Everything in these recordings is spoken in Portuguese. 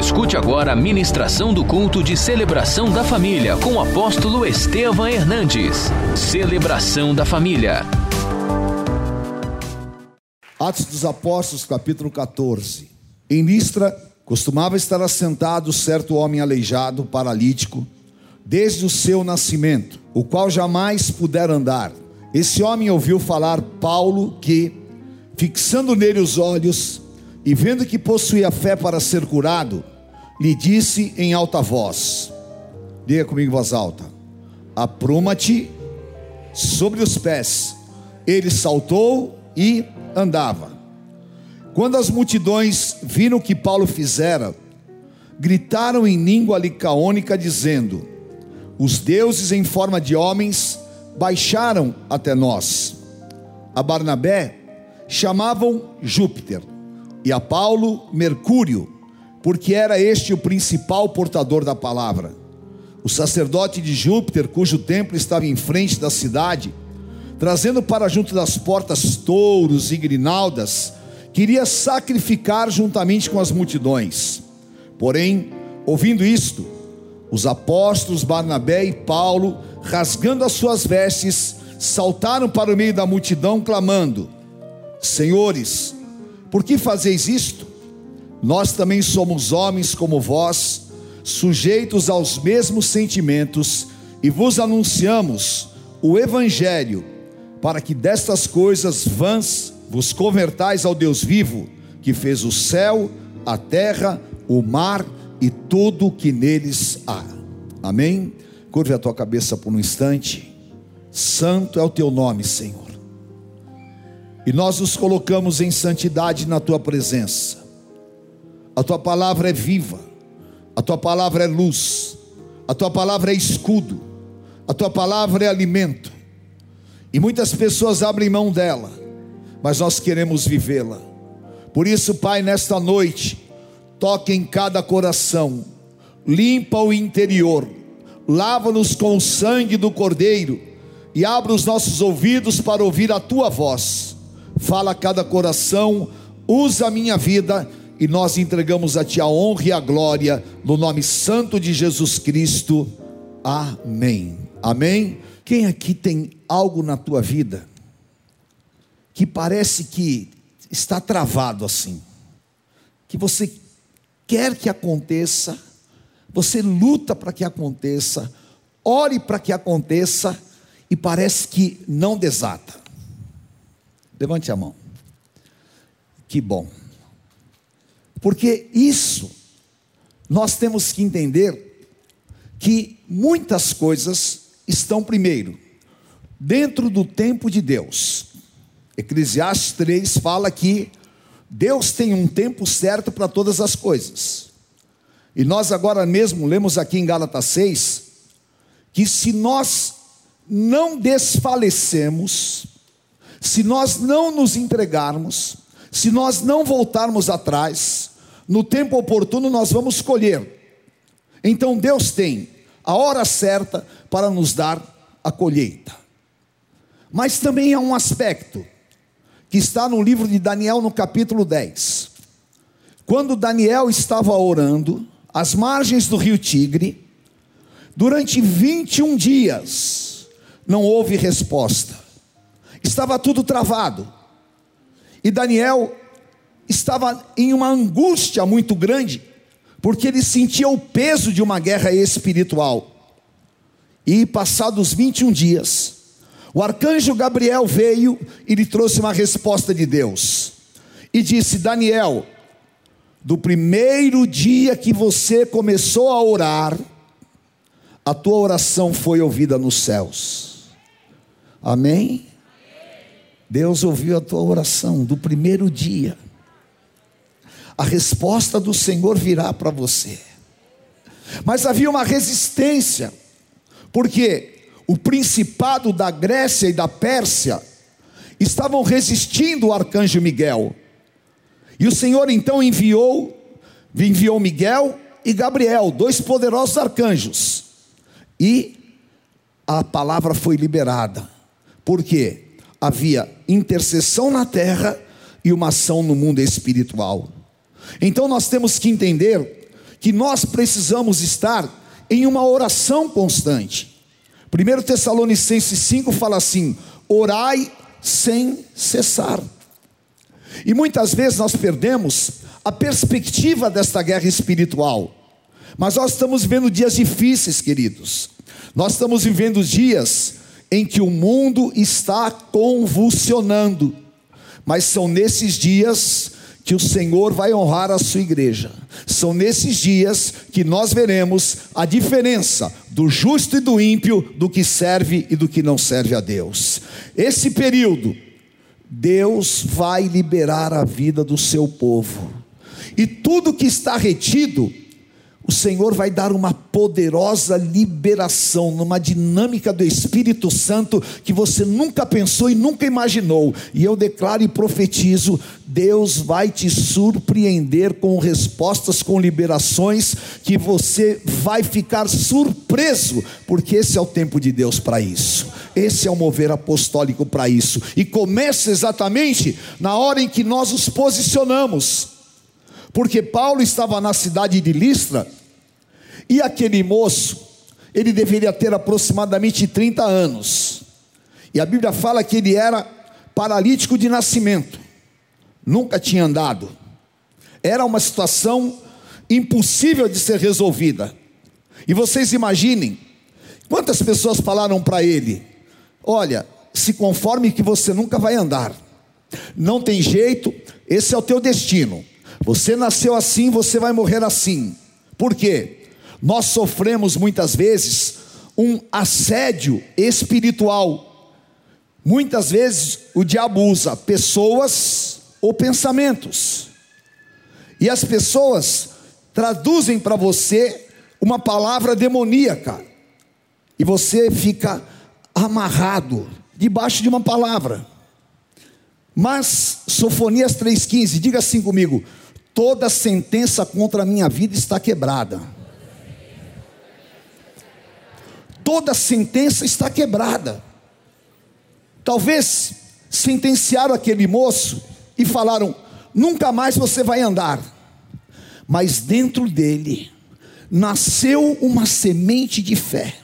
Escute agora a ministração do culto de celebração da família com o apóstolo Estevam Hernandes. Celebração da família. Atos dos Apóstolos, capítulo 14. Em Listra, costumava estar assentado certo homem aleijado, paralítico, desde o seu nascimento, o qual jamais pudera andar. Esse homem ouviu falar Paulo que, fixando nele os olhos e vendo que possuía fé para ser curado, lhe disse em alta voz: Diga comigo em voz alta: Apruma-te sobre os pés. Ele saltou e andava. Quando as multidões viram o que Paulo fizera, gritaram em língua licaônica, dizendo: Os deuses em forma de homens baixaram até nós. A Barnabé chamavam Júpiter e a Paulo Mercúrio, porque era este o principal portador da palavra. O sacerdote de Júpiter, cujo templo estava em frente da cidade, trazendo para junto das portas touros e grinaldas, queria sacrificar juntamente com as multidões. Porém, ouvindo isto, os apóstolos Barnabé e Paulo, rasgando as suas vestes, saltaram para o meio da multidão, clamando: Senhores, por que fazeis isto? Nós também somos homens como vós, sujeitos aos mesmos sentimentos, e vos anunciamos o Evangelho para que destas coisas vãs vos convertais ao Deus vivo, que fez o céu, a terra, o mar e tudo o que neles há. Amém? Curve a tua cabeça por um instante. Santo é o teu nome, Senhor. E nós nos colocamos em santidade na tua presença. A tua palavra é viva, a tua palavra é luz, a tua palavra é escudo, a tua palavra é alimento. E muitas pessoas abrem mão dela, mas nós queremos vivê-la. Por isso, Pai, nesta noite, toque em cada coração, limpa o interior, lava-nos com o sangue do Cordeiro e abra os nossos ouvidos para ouvir a tua voz. Fala a cada coração, usa a minha vida e nós entregamos a Ti a honra e a glória, no nome santo de Jesus Cristo. Amém. Amém. Quem aqui tem algo na tua vida que parece que está travado assim, que você quer que aconteça, você luta para que aconteça, ore para que aconteça e parece que não desata? Levante a mão. Que bom. Porque isso nós temos que entender que muitas coisas estão primeiro dentro do tempo de Deus. Eclesiastes 3 fala que Deus tem um tempo certo para todas as coisas. E nós agora mesmo lemos aqui em Gálatas 6 que se nós não desfalecemos, se nós não nos entregarmos, se nós não voltarmos atrás, no tempo oportuno nós vamos colher. Então Deus tem a hora certa para nos dar a colheita. Mas também há um aspecto que está no livro de Daniel, no capítulo 10. Quando Daniel estava orando, às margens do rio Tigre, durante 21 dias, não houve resposta, estava tudo travado, e Daniel estava em uma angústia muito grande, porque ele sentia o peso de uma guerra espiritual. E passados 21 dias, o arcanjo Gabriel veio e lhe trouxe uma resposta de Deus. E disse: Daniel, do primeiro dia que você começou a orar, a tua oração foi ouvida nos céus. Amém? Deus ouviu a tua oração do primeiro dia a resposta do Senhor virá para você. Mas havia uma resistência, porque o principado da Grécia e da Pérsia estavam resistindo ao arcanjo Miguel. E o Senhor então enviou, enviou Miguel e Gabriel, dois poderosos arcanjos. E a palavra foi liberada. Porque havia intercessão na terra e uma ação no mundo espiritual. Então nós temos que entender que nós precisamos estar em uma oração constante. 1 Tessalonicenses 5 fala assim: orai sem cessar. E muitas vezes nós perdemos a perspectiva desta guerra espiritual. Mas nós estamos vivendo dias difíceis, queridos. Nós estamos vivendo dias em que o mundo está convulsionando. Mas são nesses dias que o Senhor vai honrar a sua igreja. São nesses dias que nós veremos a diferença do justo e do ímpio, do que serve e do que não serve a Deus. Esse período, Deus vai liberar a vida do seu povo. E tudo que está retido, o Senhor vai dar uma poderosa liberação, numa dinâmica do Espírito Santo que você nunca pensou e nunca imaginou. E eu declaro e profetizo: Deus vai te surpreender com respostas, com liberações, que você vai ficar surpreso, porque esse é o tempo de Deus para isso. Esse é o mover apostólico para isso. E começa exatamente na hora em que nós nos posicionamos porque Paulo estava na cidade de Listra e aquele moço, ele deveria ter aproximadamente 30 anos. E a Bíblia fala que ele era paralítico de nascimento, nunca tinha andado. Era uma situação impossível de ser resolvida. E vocês imaginem quantas pessoas falaram para ele: Olha, se conforme que você nunca vai andar, não tem jeito, esse é o teu destino. Você nasceu assim, você vai morrer assim. Por quê? Nós sofremos muitas vezes um assédio espiritual. Muitas vezes o diabo usa pessoas ou pensamentos. E as pessoas traduzem para você uma palavra demoníaca. E você fica amarrado debaixo de uma palavra. Mas Sofonias 3,15, diga assim comigo: toda sentença contra a minha vida está quebrada. Toda sentença está quebrada. Talvez sentenciaram aquele moço e falaram: nunca mais você vai andar. Mas dentro dele nasceu uma semente de fé.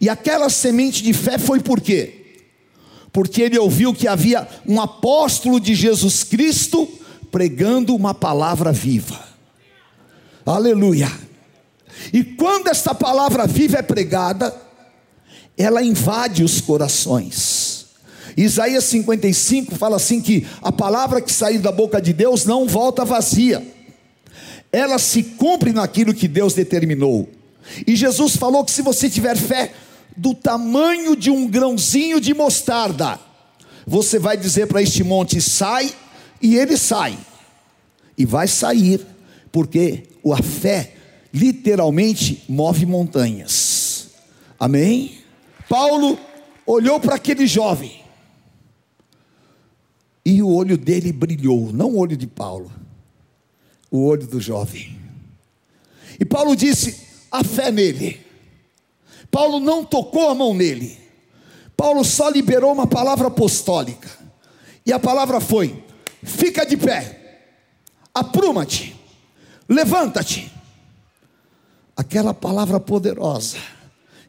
E aquela semente de fé foi por quê? Porque ele ouviu que havia um apóstolo de Jesus Cristo pregando uma palavra viva. Aleluia. E quando esta palavra viva é pregada, ela invade os corações. Isaías 55 fala assim que a palavra que sair da boca de Deus não volta vazia. Ela se cumpre naquilo que Deus determinou. E Jesus falou que se você tiver fé do tamanho de um grãozinho de mostarda, você vai dizer para este monte: sai, e ele sai. E vai sair, porque a fé literalmente move montanhas. Amém? Paulo olhou para aquele jovem. E o olho dele brilhou, não o olho de Paulo, o olho do jovem. E Paulo disse: a fé nele. Paulo não tocou a mão nele. Paulo só liberou uma palavra apostólica. E a palavra foi: fica de pé, apruma-te, levanta-te. Aquela palavra poderosa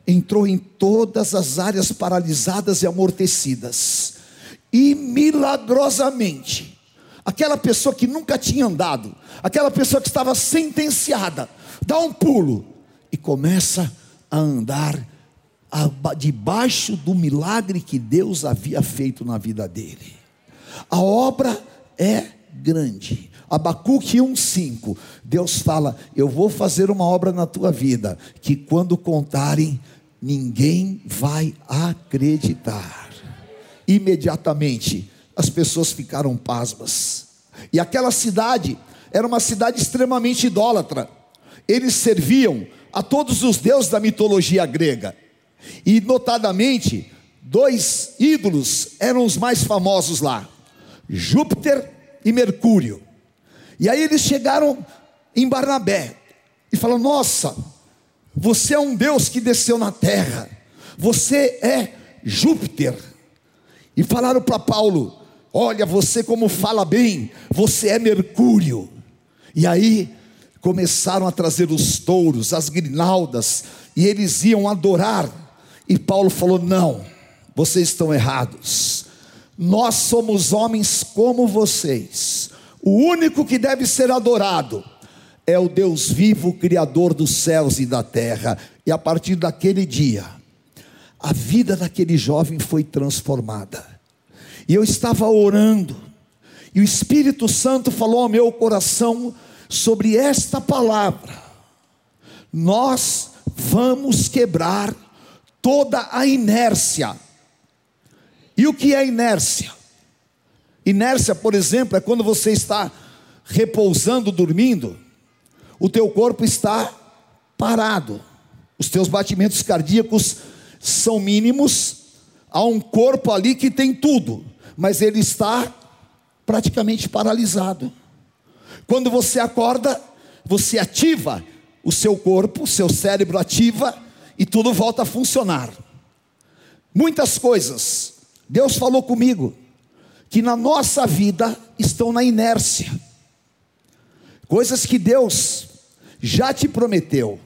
entrou em todas as áreas paralisadas e amortecidas, e milagrosamente, aquela pessoa que nunca tinha andado, aquela pessoa que estava sentenciada, dá um pulo e começa a andar debaixo do milagre que Deus havia feito na vida dele. A obra é grande. Abacuque 1,5. Deus fala: Eu vou fazer uma obra na tua vida, que quando contarem, ninguém vai acreditar. Imediatamente, as pessoas ficaram pasmas. E aquela cidade era uma cidade extremamente idólatra. Eles serviam a todos os deuses da mitologia grega. E, notadamente, dois ídolos eram os mais famosos lá: Júpiter e Mercúrio. E aí eles chegaram em Barnabé e falaram: Nossa, você é um Deus que desceu na terra, você é Júpiter. E falaram para Paulo: Olha, você como fala bem, você é Mercúrio. E aí começaram a trazer os touros, as grinaldas, e eles iam adorar. E Paulo falou: Não, vocês estão errados. Nós somos homens como vocês. O único que deve ser adorado é o Deus vivo, Criador dos céus e da terra. E a partir daquele dia, a vida daquele jovem foi transformada. E eu estava orando, e o Espírito Santo falou ao meu coração sobre esta palavra. Nós vamos quebrar toda a inércia. E o que é inércia? Inércia, por exemplo, é quando você está repousando, dormindo, o teu corpo está parado. Os teus batimentos cardíacos são mínimos, há um corpo ali que tem tudo, mas ele está praticamente paralisado. Quando você acorda, você ativa o seu corpo, o seu cérebro ativa e tudo volta a funcionar. Muitas coisas, Deus falou comigo, que na nossa vida estão na inércia, coisas que Deus já te prometeu,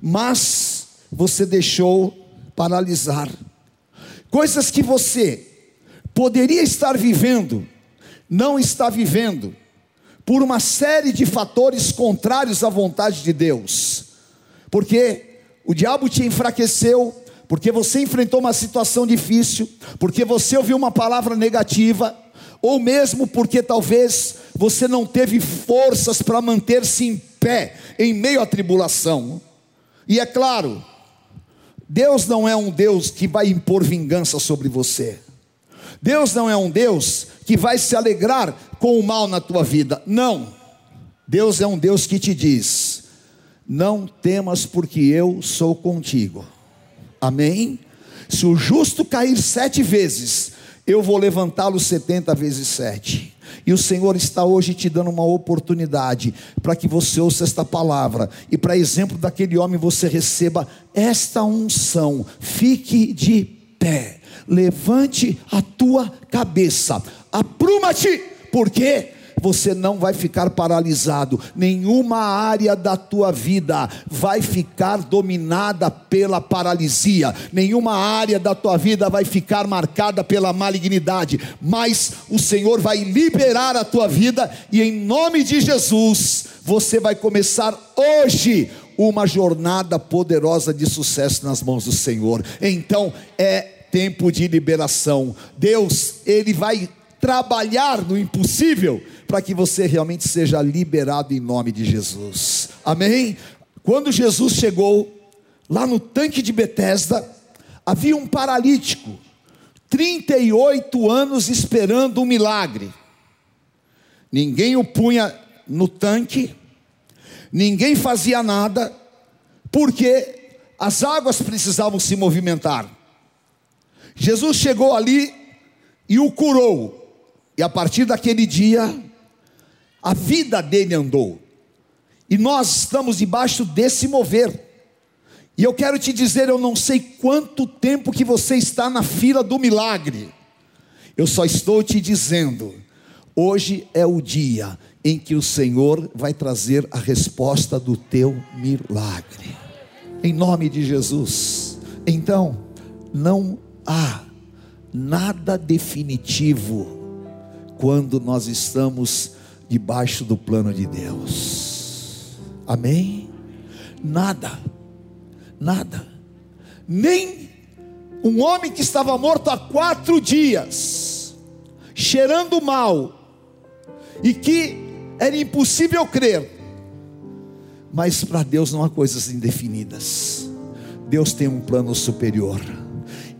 mas você deixou paralisar, coisas que você poderia estar vivendo, não está vivendo, por uma série de fatores contrários à vontade de Deus, porque o diabo te enfraqueceu, porque você enfrentou uma situação difícil, porque você ouviu uma palavra negativa, ou mesmo porque talvez você não teve forças para manter-se em pé em meio à tribulação. E é claro, Deus não é um Deus que vai impor vingança sobre você. Deus não é um Deus que vai se alegrar com o mal na tua vida. Não. Deus é um Deus que te diz: Não temas, porque eu sou contigo. Amém? Se o justo cair sete vezes, eu vou levantá-lo setenta vezes sete. E o Senhor está hoje te dando uma oportunidade para que você ouça esta palavra e, para exemplo daquele homem, você receba esta unção. Fique de pé levante a tua cabeça, apruma-te, porque você não vai ficar paralisado, nenhuma área da tua vida vai ficar dominada pela paralisia, nenhuma área da tua vida vai ficar marcada pela malignidade, mas o Senhor vai liberar a tua vida e em nome de Jesus, você vai começar hoje uma jornada poderosa de sucesso nas mãos do Senhor. Então, é tempo de liberação. Deus, Ele vai trabalhar no impossível para que você realmente seja liberado em nome de Jesus. Amém? Quando Jesus chegou lá no tanque de Betesda, havia um paralítico, 38 anos esperando um milagre. Ninguém o punha no tanque, ninguém fazia nada, porque as águas precisavam se movimentar. Jesus chegou ali e o curou. E a partir daquele dia, a vida dele andou. E nós estamos debaixo desse mover. E eu quero te dizer, eu não sei quanto tempo que você está na fila do milagre. Eu só estou te dizendo, hoje é o dia em que o Senhor vai trazer a resposta do teu milagre. Em nome de Jesus. Então, não há nada definitivo quando nós estamos debaixo do plano de Deus. Amém? Nada, nada, nem um homem que estava morto há quatro dias, cheirando mal, e que era impossível crer, mas para Deus não há coisas indefinidas, Deus tem um plano superior.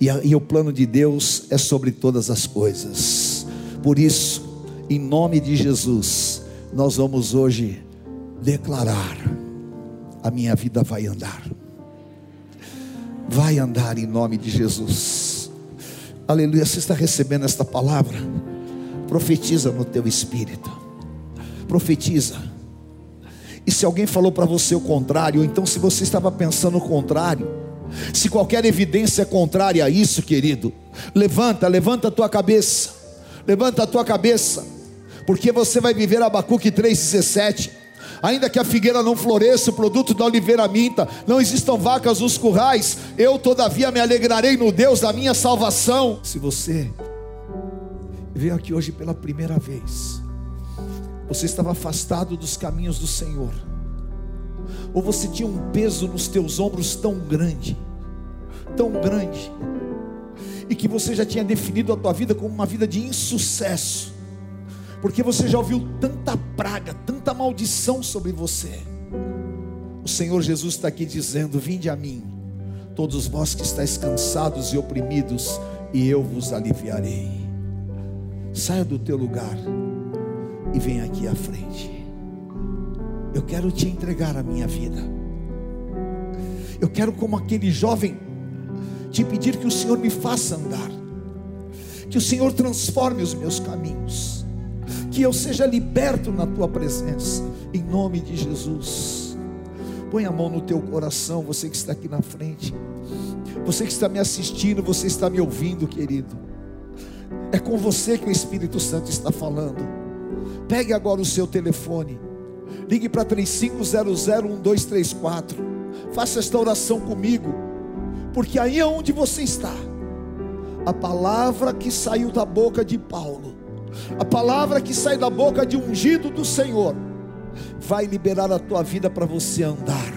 E, a, e o plano de Deus é sobre todas as coisas. Por isso, em nome de Jesus, nós vamos hoje declarar: a minha vida vai andar. Vai andar em nome de Jesus. Aleluia. Você está recebendo esta palavra? Profetiza no teu espírito. Profetiza. E se alguém falou para você o contrário, ou então se você estava pensando o contrário, se qualquer evidência é contrária a isso, querido, levanta, levanta a tua cabeça, levanta a tua cabeça, porque você vai viver Abacuque 3,17. ainda que a figueira não floresça, o produto da oliveira minta, não existam vacas nos currais, eu todavia me alegrarei no Deus da minha salvação. Se você veio aqui hoje pela primeira vez, você estava afastado dos caminhos do Senhor, ou você tinha um peso nos teus ombros tão grande, tão grande, e que você já tinha definido a tua vida como uma vida de insucesso, porque você já ouviu tanta praga, tanta maldição sobre você. O Senhor Jesus está aqui dizendo: Vinde a mim, todos vós que estáis cansados e oprimidos, e eu vos aliviarei. Saia do teu lugar e venha aqui à frente. Eu quero te entregar a minha vida. Eu quero, como aquele jovem, te pedir que o Senhor me faça andar, que o Senhor transforme os meus caminhos que eu seja liberto na tua presença, em nome de Jesus. Põe a mão no teu coração, você que está aqui na frente, você que está me assistindo, você está me ouvindo, querido. É com você que o Espírito Santo está falando. Pegue agora o seu telefone, ligue para 35001234, faça esta oração comigo, porque aí é onde você está. A palavra que saiu da boca de Paulo a palavra que sai da boca de ungido do Senhor vai liberar a tua vida para você andar.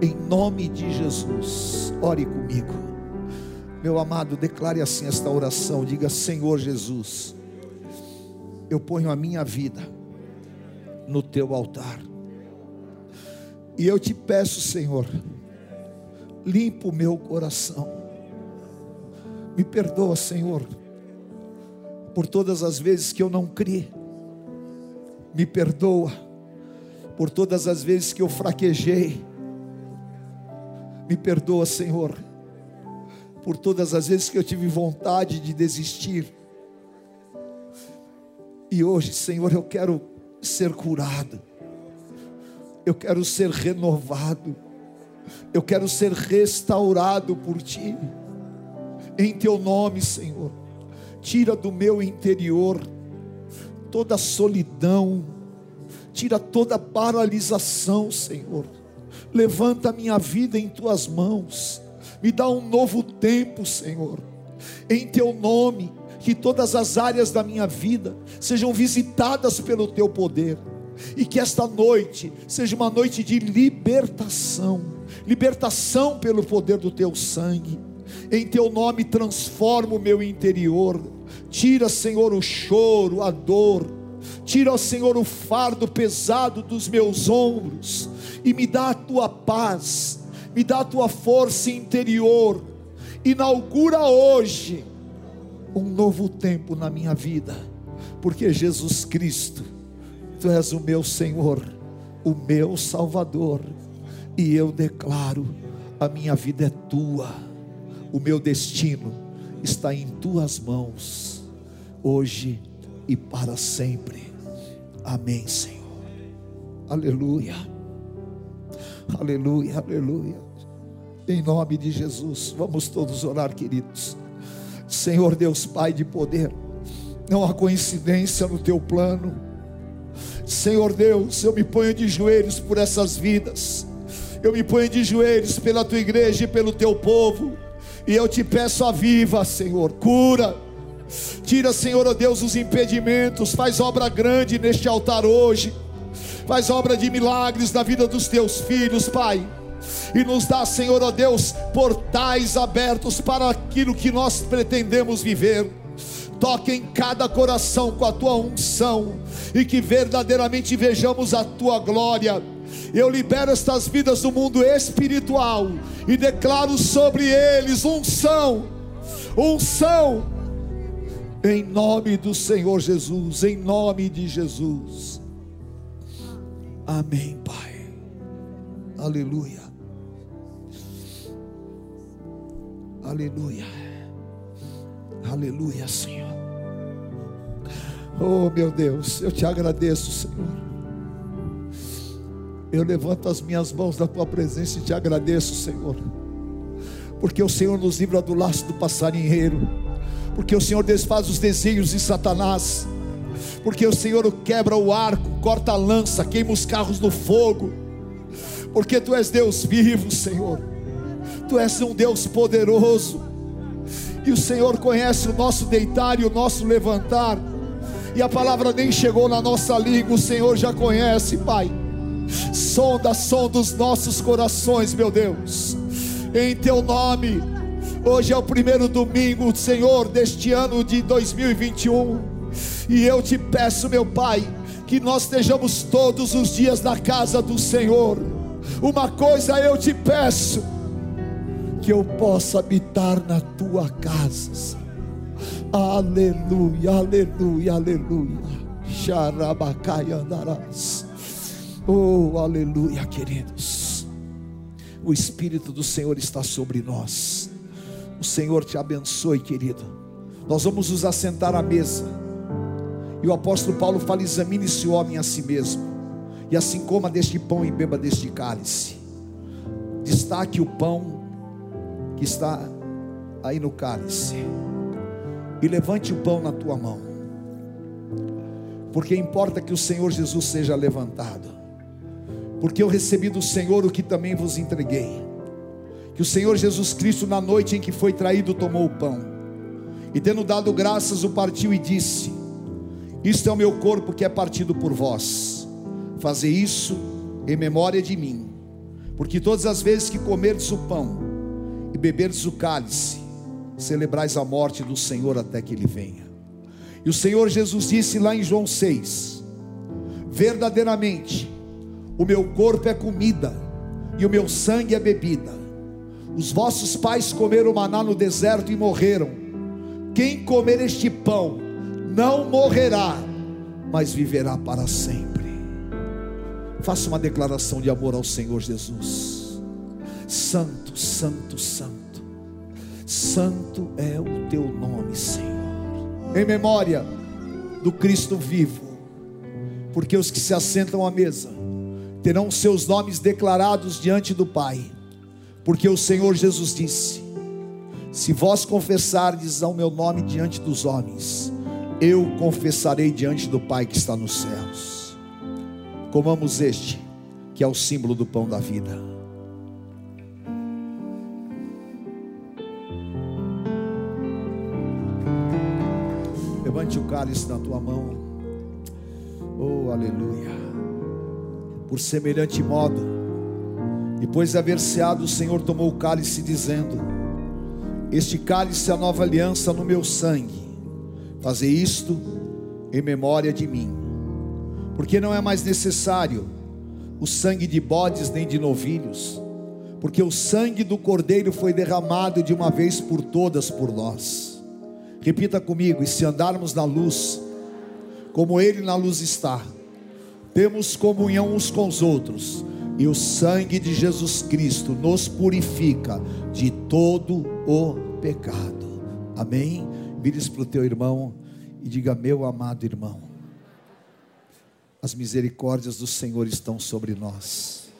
Em nome de Jesus. Ore comigo. Meu amado, declare assim esta oração. Diga: Senhor Jesus, eu ponho a minha vida no teu altar. E eu te peço, Senhor, limpa o meu coração. Me perdoa, Senhor por todas as vezes que eu não criei. Me perdoa por todas as vezes que eu fraquejei. Me perdoa, Senhor, por todas as vezes que eu tive vontade de desistir. E hoje, Senhor, eu quero ser curado. Eu quero ser renovado. Eu quero ser restaurado por Ti. Em Teu nome, Senhor tira do meu interior toda solidão, tira toda paralisação, Senhor. Levanta a minha vida em tuas mãos, me dá um novo tempo, Senhor. Em teu nome, que todas as áreas da minha vida sejam visitadas pelo teu poder, e que esta noite seja uma noite de libertação libertação pelo poder do teu sangue em teu nome transforma o meu interior. Tira, Senhor, o choro, a dor. Tira, Senhor, o fardo pesado dos meus ombros e me dá a tua paz, me dá a tua força interior. Inaugura hoje um novo tempo na minha vida, porque Jesus Cristo, Tu és o meu Senhor, o meu Salvador, e eu declaro: a minha vida é tua o meu destino está em tuas mãos, hoje e para sempre. Amém, Senhor. Aleluia. Aleluia, aleluia. Em nome de Jesus, vamos todos orar, queridos. Senhor Deus Pai de poder, não há coincidência no teu plano. Senhor Deus, eu me ponho de joelhos por essas vidas. Eu me ponho de joelhos pela tua igreja e pelo teu povo. E eu te peço, aviva, Senhor, cura. Tira, Senhor, oh Deus, os impedimentos. Faz obra grande neste altar hoje. Faz obra de milagres na vida dos teus filhos, Pai. E nos dá, Senhor, ó Deus, portais abertos para aquilo que nós pretendemos viver. Toque em cada coração com a tua unção e que verdadeiramente vejamos a tua glória eu libero estas vidas do mundo espiritual e declaro sobre eles unção, unção, em nome do Senhor Jesus, em nome de Jesus. Amém, Pai. Aleluia. Aleluia. Aleluia, Senhor. Oh, meu Deus, eu te agradeço, Senhor eu levanto as minhas mãos na tua presença e te agradeço, Senhor. Porque o Senhor nos livra do laço do passarinheiro. Porque o Senhor desfaz os desígnios de Satanás. porque o Senhor quebra o arco, corta a lança, queima os carros no fogo, porque Tu és Deus vivo, Senhor, Tu és um Deus poderoso, e o Senhor conhece o nosso deitar e o nosso levantar, e a palavra nem chegou na nossa língua, o Senhor já conhece, Pai. Sonda, sonda os nossos corações, meu Deus, em Teu nome. Hoje é o primeiro domingo, Senhor, deste ano de 2021. E eu te peço, meu Pai, que nós estejamos todos os dias na casa do Senhor. Uma coisa eu te peço, que eu possa habitar na tua casa. Aleluia, aleluia, aleluia. Xarabacai andarás. Oh, aleluia, queridos. O Espírito do Senhor está sobre nós. O Senhor te abençoe, querido. Nós vamos nos assentar à mesa. E o apóstolo Paulo fala: examine-se o homem a si mesmo. E assim coma deste pão e beba deste cálice. Destaque o pão que está aí no cálice. E levante o pão na tua mão. Porque importa que o Senhor Jesus seja levantado. Porque eu recebi do Senhor o que também vos entreguei que o Senhor Jesus Cristo, na noite em que foi traído, tomou o pão, e tendo dado graças, o partiu e disse: Isto é o meu corpo que é partido por vós, fazer isso em memória de mim, porque todas as vezes que comerdes o pão e beberdes o cálice, celebrais a morte do Senhor até que ele venha. E o Senhor Jesus disse lá em João 6: Verdadeiramente, o meu corpo é comida e o meu sangue é bebida. Os vossos pais comeram maná no deserto e morreram. Quem comer este pão não morrerá, mas viverá para sempre. Faça uma declaração de amor ao Senhor Jesus. Santo, santo, santo. Santo é o teu nome, Senhor. Em memória do Cristo vivo. Porque os que se assentam à mesa terão seus nomes declarados diante do Pai porque o Senhor Jesus disse: Se vós confessardes ao meu nome diante dos homens, eu confessarei diante do Pai que está nos céus. Comamos este, que é o símbolo do pão da vida. Cálice na tua mão. Oh, aleluia. Por semelhante modo, depois de haver ceado, o Senhor tomou o cálice, dizendo: Este cálice é a nova aliança no meu sangue. Fazer isto em memória de mim. Porque não é mais necessário o sangue de bodes nem de novilhos, porque o sangue do cordeiro foi derramado de uma vez por todas por nós. Repita comigo: e se andarmos na luz, como Ele na luz está, temos comunhão uns com os outros e o sangue de Jesus Cristo nos purifica de todo o pecado. Amém? Vire para o teu irmão e diga: Meu amado irmão, as misericórdias do Senhor estão sobre nós.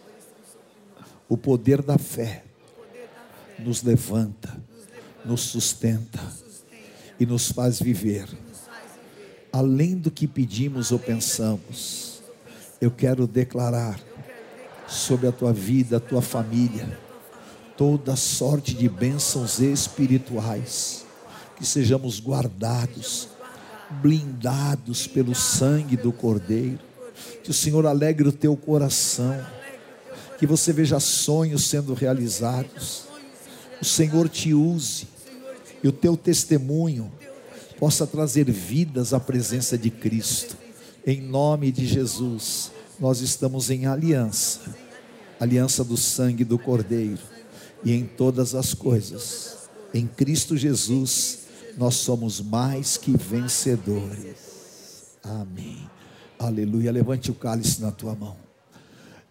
O poder da fé nos levanta, nos sustenta e nos faz viver além do que pedimos ou pensamos. Eu quero declarar sobre a tua vida, a tua família, toda sorte de bênçãos espirituais, que sejamos guardados, blindados pelo sangue do Cordeiro, que o Senhor alegre o teu coração, que você veja sonhos sendo realizados, o Senhor te use e o teu testemunho possa trazer vidas à presença de Cristo, em nome de Jesus nós estamos em aliança aliança do sangue do Cordeiro, e em todas as coisas, em Cristo Jesus, nós somos mais que vencedores. Amém. Aleluia. Levante o cálice na tua mão.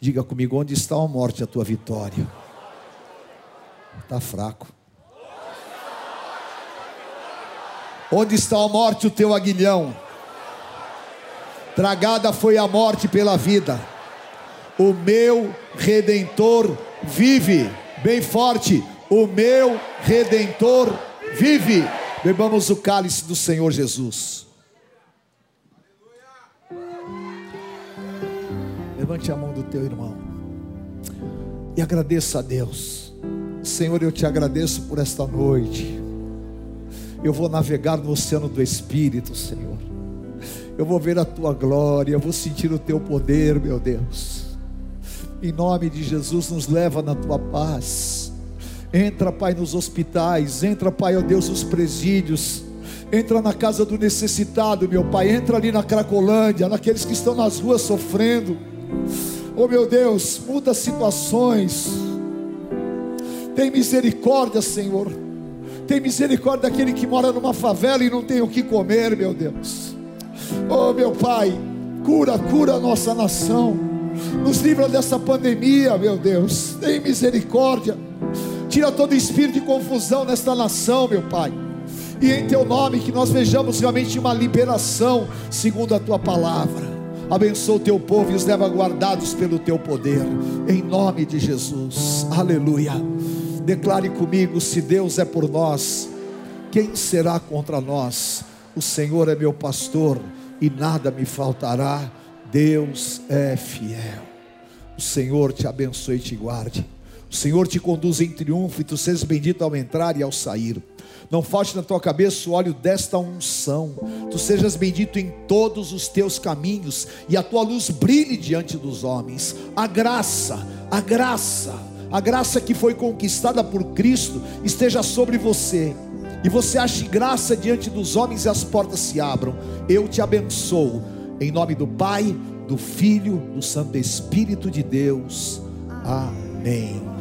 Diga comigo: onde está a morte, a tua vitória? Está fraco. Onde está a morte, o teu aguilhão? Tragada foi a morte pela vida. O meu redentor vive. Bem forte. O meu redentor vive. Bebamos o cálice do Senhor Jesus. Levante a mão do teu irmão e agradeça a Deus. Senhor, eu te agradeço por esta noite. Eu vou navegar no oceano do Espírito, Senhor. Eu vou ver a tua glória, eu vou sentir o teu poder, meu Deus. Em nome de Jesus, nos leva na tua paz. Entra, Pai, nos hospitais, entra, Pai, ó Deus, nos presídios. Entra na casa do necessitado, meu Pai. Entra ali na Cracolândia, naqueles que estão nas ruas sofrendo. Oh, meu Deus, muda situações. Tem misericórdia, Senhor. Tem misericórdia daquele que mora numa favela e não tem o que comer, meu Deus. Oh, meu Pai, cura, cura a nossa nação. Nos livra dessa pandemia, meu Deus. Tem misericórdia. Tira todo espírito de confusão nesta nação, meu Pai. E em teu nome que nós vejamos realmente uma liberação segundo a tua palavra. Abençoa o teu povo e os leva guardados pelo teu poder. Em nome de Jesus. Aleluia. Declare comigo: se Deus é por nós, quem será contra nós? O Senhor é meu pastor e nada me faltará. Deus é fiel. O Senhor te abençoe e te guarde. O Senhor te conduz em triunfo e tu sejas bendito ao entrar e ao sair. Não falte na tua cabeça o óleo desta unção. Tu sejas bendito em todos os teus caminhos e a tua luz brilhe diante dos homens. A graça, a graça, a graça que foi conquistada por Cristo esteja sobre você. E você ache graça diante dos homens e as portas se abram. Eu te abençoo. Em nome do Pai, do Filho, do Santo Espírito de Deus. Amém.